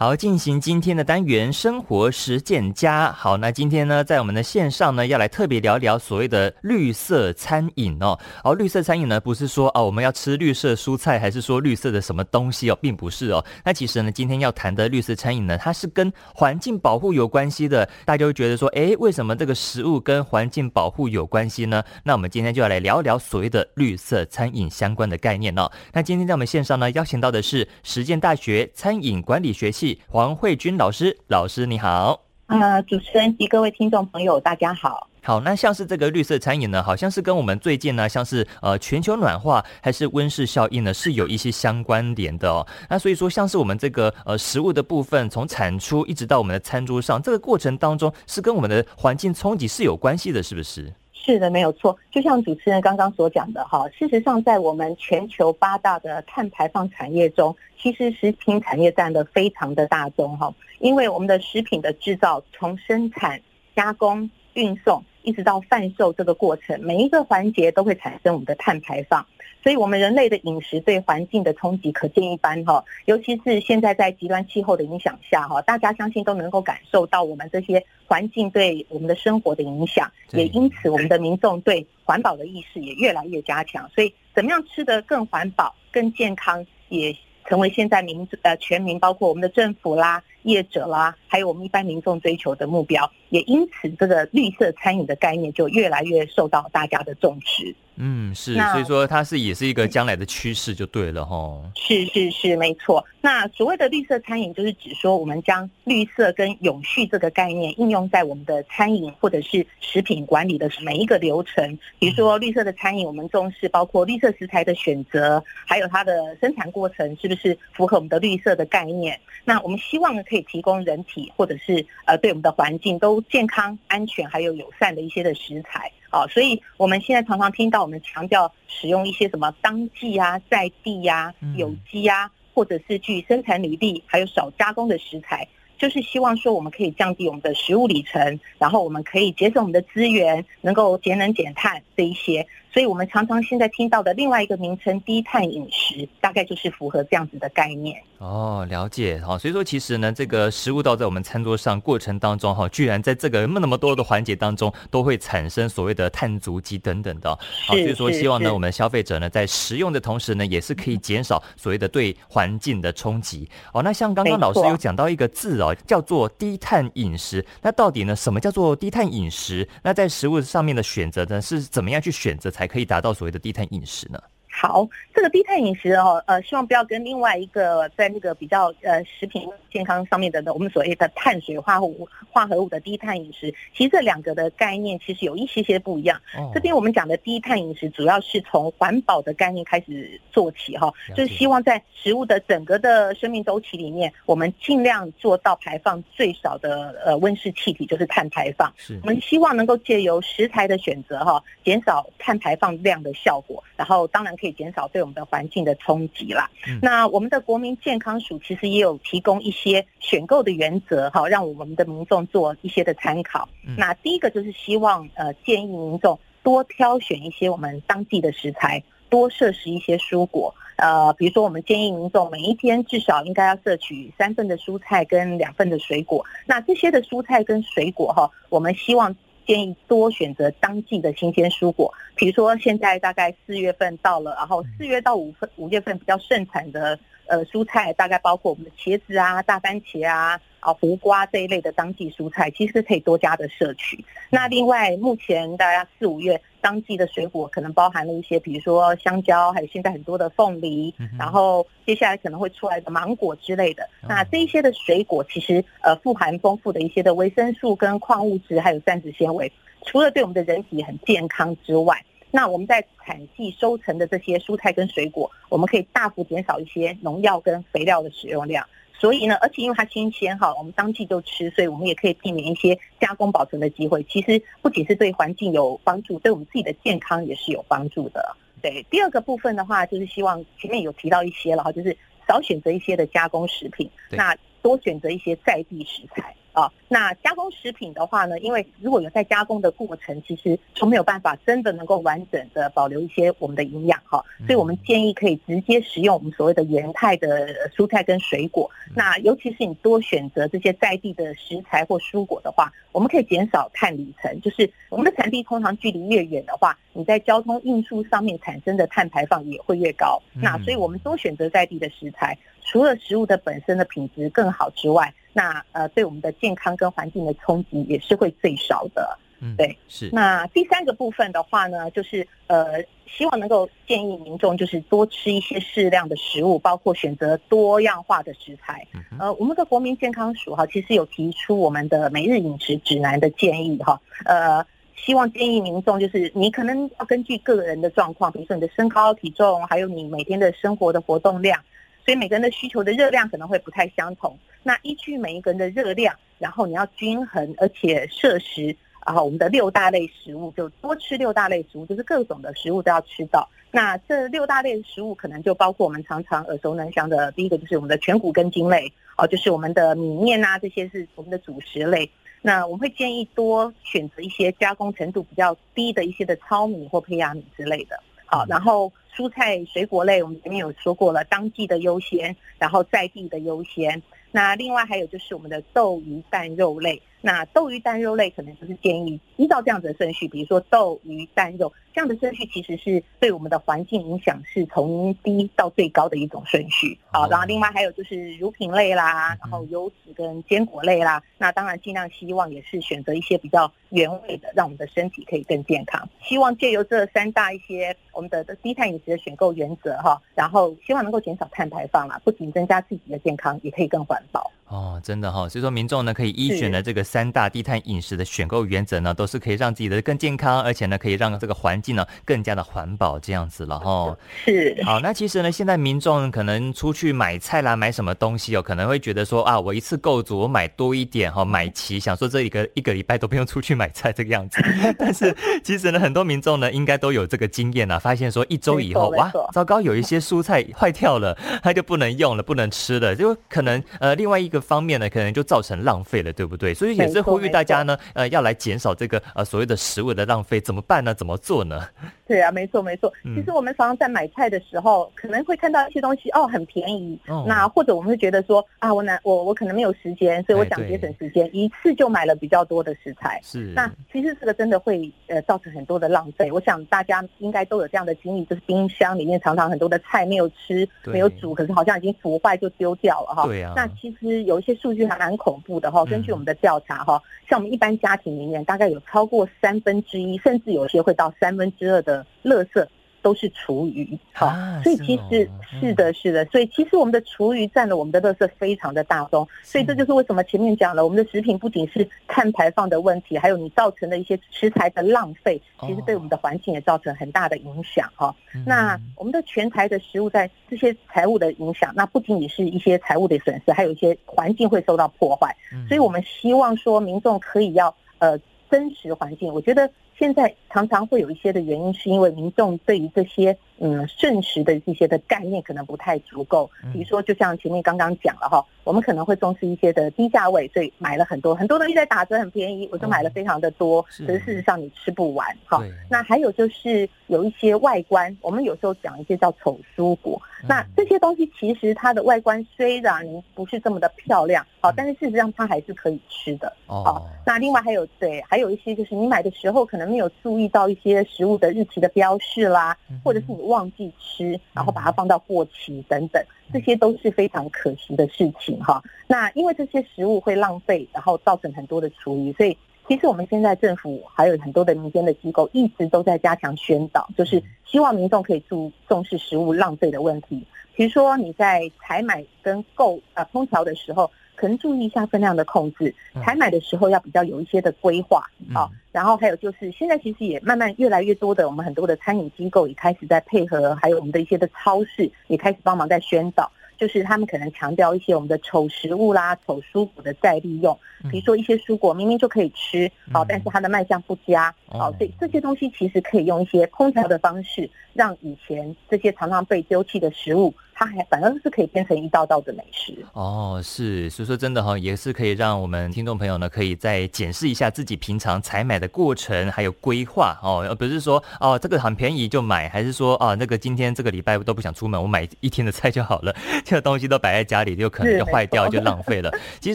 好，进行今天的单元生活实践家。好，那今天呢，在我们的线上呢，要来特别聊聊所谓的绿色餐饮哦。而、哦、绿色餐饮呢，不是说哦，我们要吃绿色蔬菜，还是说绿色的什么东西哦，并不是哦。那其实呢，今天要谈的绿色餐饮呢，它是跟环境保护有关系的。大家会觉得说，诶，为什么这个食物跟环境保护有关系呢？那我们今天就要来聊一聊所谓的绿色餐饮相关的概念哦。那今天在我们线上呢，邀请到的是实践大学餐饮管理学系。黄慧君老师，老师你好。呃，主持人及各位听众朋友，大家好。好，那像是这个绿色餐饮呢，好像是跟我们最近呢，像是呃全球暖化还是温室效应呢，是有一些相关联的哦。那所以说，像是我们这个呃食物的部分，从产出一直到我们的餐桌上，这个过程当中是跟我们的环境冲击是有关系的，是不是？是的，没有错。就像主持人刚刚所讲的哈，事实上，在我们全球八大的碳排放产业中，其实食品产业占的非常的大宗哈。因为我们的食品的制造，从生产、加工、运送，一直到贩售这个过程，每一个环节都会产生我们的碳排放。所以，我们人类的饮食对环境的冲击可见一斑哈，尤其是现在在极端气候的影响下哈，大家相信都能够感受到我们这些环境对我们的生活的影响，也因此我们的民众对环保的意识也越来越加强。所以，怎么样吃得更环保、更健康，也成为现在民呃全民，包括我们的政府啦、业者啦，还有我们一般民众追求的目标。也因此，这个绿色餐饮的概念就越来越受到大家的重视。嗯，是，所以说它是也是一个将来的趋势，就对了哈。是是是，没错。那所谓的绿色餐饮，就是指说我们将绿色跟永续这个概念应用在我们的餐饮或者是食品管理的每一个流程。比如说绿色的餐饮，我们重视包括绿色食材的选择，还有它的生产过程是不是符合我们的绿色的概念。那我们希望呢，可以提供人体或者是呃对我们的环境都健康、安全还有友善的一些的食材。好，所以我们现在常常听到我们强调使用一些什么当季啊、在地呀、啊、有机啊，或者是具生产履历，还有少加工的食材，就是希望说我们可以降低我们的食物里程，然后我们可以节省我们的资源，能够节能减碳这一些。所以我们常常现在听到的另外一个名称“低碳饮食”，大概就是符合这样子的概念。哦，了解。哦，所以说其实呢，这个食物倒在我们餐桌上过程当中，哈，居然在这个那么多的环节当中，都会产生所谓的碳足迹等等的。好，所以说希望呢，我们消费者呢，在食用的同时呢，也是可以减少所谓的对环境的冲击。哦，那像刚刚老师有讲到一个字哦，叫做低碳饮食。那到底呢，什么叫做低碳饮食？那在食物上面的选择呢，是怎么样去选择才可以达到所谓的低碳饮食呢？好，这个低碳饮食哦，呃，希望不要跟另外一个在那个比较呃食品健康上面的我们所谓的碳水化合物化合物的低碳饮食，其实这两个的概念其实有一些些不一样。哦、这边我们讲的低碳饮食，主要是从环保的概念开始做起哈，就是希望在食物的整个的生命周期里面，我们尽量做到排放最少的呃温室气体，就是碳排放。是我们希望能够借由食材的选择哈，减少碳排放量的效果，然后当然可以。减少对我们的环境的冲击啦。那我们的国民健康署其实也有提供一些选购的原则，哈，让我们的民众做一些的参考。那第一个就是希望呃建议民众多挑选一些我们当地的食材，多摄食一些蔬果。呃，比如说我们建议民众每一天至少应该要摄取三份的蔬菜跟两份的水果。那这些的蔬菜跟水果哈，我们希望。建议多选择当季的新鲜蔬果，比如说现在大概四月份到了，然后四月到五份五月份比较盛产的呃蔬菜，大概包括我们的茄子啊、大番茄啊。啊，胡瓜这一类的当季蔬菜，其实可以多加的摄取。那另外，目前大家四五月当季的水果，可能包含了一些，比如说香蕉，还有现在很多的凤梨，然后接下来可能会出来的芒果之类的。那这一些的水果，其实呃富含丰富的一些的维生素跟矿物质，还有膳食纤维。除了对我们的人体很健康之外，那我们在产季收成的这些蔬菜跟水果，我们可以大幅减少一些农药跟肥料的使用量。所以呢，而且因为它新鲜哈，我们当季就吃，所以我们也可以避免一些加工保存的机会。其实不仅是对环境有帮助，对我们自己的健康也是有帮助的。对，第二个部分的话，就是希望前面有提到一些了哈，就是少选择一些的加工食品，那多选择一些在地食材。啊。那加工食品的话呢，因为如果有在加工的过程，其实就没有办法真的能够完整的保留一些我们的营养哈。所以我们建议可以直接食用我们所谓的原态的蔬菜跟水果。那尤其是你多选择这些在地的食材或蔬果的话，我们可以减少碳里程。就是我们的产地通常距离越远的话，你在交通运输上面产生的碳排放也会越高。那所以我们多选择在地的食材。除了食物的本身的品质更好之外，那呃对我们的健康跟环境的冲击也是会最少的。嗯，对，是。那第三个部分的话呢，就是呃希望能够建议民众就是多吃一些适量的食物，包括选择多样化的食材。呃，我们的国民健康署哈，其实有提出我们的每日饮食指南的建议哈，呃，希望建议民众就是你可能要根据个人的状况，比如说你的身高体重，还有你每天的生活的活动量。所以每个人的需求的热量可能会不太相同。那依据每一个人的热量，然后你要均衡，而且摄食，然后我们的六大类食物就多吃六大类食物，就是各种的食物都要吃到。那这六大类食物可能就包括我们常常耳熟能详的，第一个就是我们的全谷根茎类，哦，就是我们的米面啊，这些是我们的主食类。那我们会建议多选择一些加工程度比较低的一些的糙米或胚芽米之类的。好，然后。蔬菜水果类，我们前面有说过了，当季的优先，然后在地的优先。那另外还有就是我们的豆鱼蛋肉类。那豆鱼蛋肉类可能就是建议依照这样子的顺序，比如说豆鱼蛋肉这样的顺序，其实是对我们的环境影响是从低到最高的一种顺序。啊，然后另外还有就是乳品类啦，然后油脂跟坚果类啦。那当然尽量希望也是选择一些比较原味的，让我们的身体可以更健康。希望借由这三大一些我们的低碳饮食的选购原则哈，然后希望能够减少碳排放啦，不仅增加自己的健康，也可以更环保。哦，真的哈、哦，所以说民众呢可以依循的这个三大低碳饮食的选购原则呢，都是可以让自己的更健康，而且呢可以让这个环境呢更加的环保这样子了哈。是。好，那其实呢现在民众可能出去买菜啦，买什么东西哦，可能会觉得说啊，我一次够足，我买多一点哈，买齐，想说这一个一个礼拜都不用出去买菜这个样子。但是其实呢，很多民众呢应该都有这个经验啊，发现说一周以后哇，糟糕，有一些蔬菜坏掉了，它就不能用了，不能吃了，就可能呃另外一个。方面呢，可能就造成浪费了，对不对？所以也是呼吁大家呢，呃，要来减少这个呃所谓的食物的浪费，怎么办呢？怎么做呢？呢？对啊，没错没错。其实我们常常在买菜的时候，嗯、可能会看到一些东西哦，很便宜。哦、那或者我们会觉得说啊，我难我我可能没有时间，所以我想节省时间，哎、一次就买了比较多的食材。是。那其实这个真的会呃造成很多的浪费。我想大家应该都有这样的经历，就是冰箱里面常常很多的菜没有吃，没有煮，可是好像已经腐坏就丢掉了哈。对啊。那其实有一些数据还蛮恐怖的哈。根据我们的调查哈，嗯、像我们一般家庭里面，大概有超过三分之一，甚至有些会到三分之二的垃圾。都是厨余，好、啊，所以其实是，的，是的，所以其实我们的厨余占了我们的垃圾非常的大宗，所以这就是为什么前面讲了，我们的食品不仅是碳排放的问题，还有你造成的一些食材的浪费，其实对我们的环境也造成很大的影响哈。那我们的全台的食物在这些财务的影响，那不仅仅是一些财务的损失，还有一些环境会受到破坏，所以我们希望说民众可以要呃珍惜环境，我觉得。现在常常会有一些的原因，是因为民众对于这些嗯瞬时的一些的概念可能不太足够。比如说，就像前面刚刚讲了哈，我们可能会重视一些的低价位，所以买了很多很多东西在打折很便宜，我就买了非常的多，可是事实上你吃不完哈。那还有就是有一些外观，我们有时候讲一些叫丑蔬果，那这些东西其实它的外观虽然不是这么的漂亮，好，但是事实上它还是可以吃的。哦，那另外还有对，还有一些就是你买的时候可能。没有注意到一些食物的日期的标示啦，或者是你忘记吃，然后把它放到过期等等，这些都是非常可惜的事情哈。那因为这些食物会浪费，然后造成很多的厨余，所以其实我们现在政府还有很多的民间的机构一直都在加强宣导，就是希望民众可以注重视食物浪费的问题。比如说你在采买跟购呃烹调的时候。可能注意一下分量的控制，采买的时候要比较有一些的规划啊。然后还有就是，现在其实也慢慢越来越多的，我们很多的餐饮机构也开始在配合，还有我们的一些的超市也开始帮忙在宣导。就是他们可能强调一些我们的丑食物啦、丑蔬果的再利用，比如说一些蔬果明明就可以吃，好，但是它的卖相不佳，好，所以这些东西其实可以用一些空调的方式，让以前这些常常被丢弃的食物。它还反而是可以变成一道道的美食哦，是，所以说真的哈，也是可以让我们听众朋友呢，可以再检视一下自己平常采买的过程，还有规划哦，而不是说哦这个很便宜就买，还是说啊那个今天这个礼拜都不想出门，我买一天的菜就好了，这个东西都摆在家里，就可能就坏掉，就浪费了。其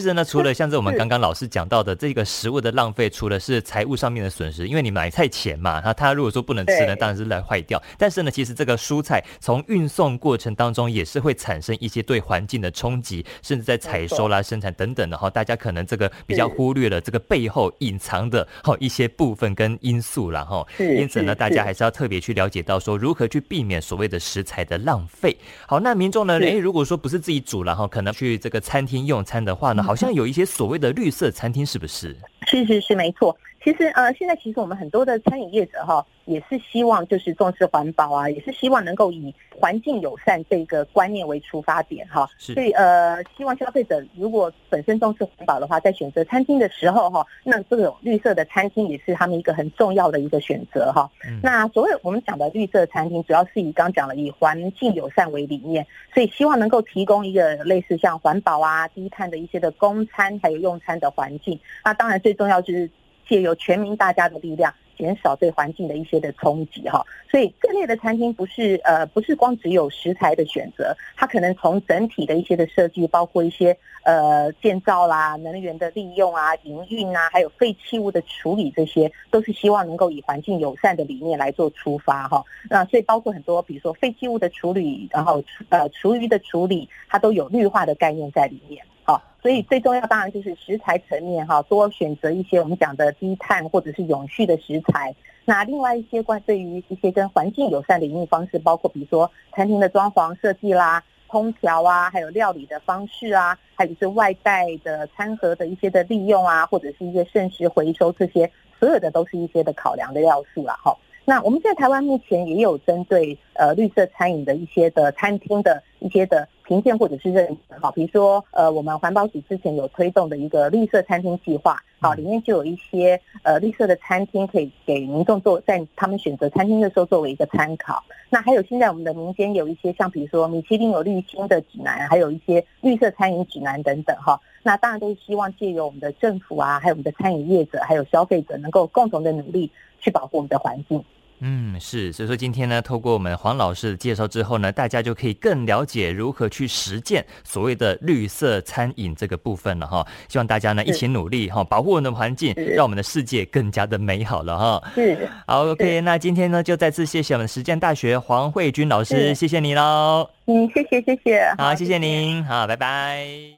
实呢，除了像是我们刚刚老师讲到的这个食物的浪费，除了是财务上面的损失，因为你买菜钱嘛，那它如果说不能吃呢，当然是来坏掉。但是呢，其实这个蔬菜从运送过程当中。也是会产生一些对环境的冲击，甚至在采收啦、生产等等的哈，大家可能这个比较忽略了这个背后隐藏的哈一些部分跟因素了哈。因此呢，大家还是要特别去了解到说如何去避免所谓的食材的浪费。好，那民众呢，诶，如果说不是自己煮了哈，可能去这个餐厅用餐的话呢，好像有一些所谓的绿色餐厅，是不是？是是是，没错。其实呃，现在其实我们很多的餐饮业者哈，也是希望就是重视环保啊，也是希望能够以环境友善这个观念为出发点哈。所以呃，希望消费者如果本身重视环保的话，在选择餐厅的时候哈，那这种绿色的餐厅也是他们一个很重要的一个选择哈。那所谓我们讲的绿色餐厅，主要是以刚刚讲的以环境友善为理念，所以希望能够提供一个类似像环保啊、低碳的一些的供餐还有用餐的环境。那当然最重要就是。借由全民大家的力量，减少对环境的一些的冲击哈。所以这类的餐厅不是呃不是光只有食材的选择，它可能从整体的一些的设计，包括一些呃建造啦、能源的利用啊、营运啊，还有废弃物的处理，这些都是希望能够以环境友善的理念来做出发哈。那所以包括很多比如说废弃物的处理，然后呃厨余的处理，它都有绿化的概念在里面。好，所以最重要当然就是食材层面哈，多选择一些我们讲的低碳或者是永续的食材。那另外一些关对于一些跟环境友善的营运方式，包括比如说餐厅的装潢设计啦、空调啊，还有料理的方式啊，还有是外带的餐盒的一些的利用啊，或者是一些剩食回收这些，所有的都是一些的考量的要素啦。哈。那我们在台湾目前也有针对呃绿色餐饮的一些的餐厅的一些的评鉴或者是认证，好，比如说呃我们环保署之前有推动的一个绿色餐厅计划，好，里面就有一些呃绿色的餐厅可以给民众做在他们选择餐厅的时候作为一个参考。那还有现在我们的民间有一些像比如说米其林有绿星的指南，还有一些绿色餐饮指南等等哈。那当然都是希望借由我们的政府啊，还有我们的餐饮业者，还有消费者能够共同的努力。去保护我们的环境。嗯，是，所以说今天呢，透过我们黄老师的介绍之后呢，大家就可以更了解如何去实践所谓的绿色餐饮这个部分了哈。希望大家呢一起努力哈，保护我们的环境，让我们的世界更加的美好了哈。是，好，OK，那今天呢就再次谢谢我们实践大学黄慧君老师，谢谢你喽。嗯，谢谢谢谢，好，谢谢您，好，拜拜。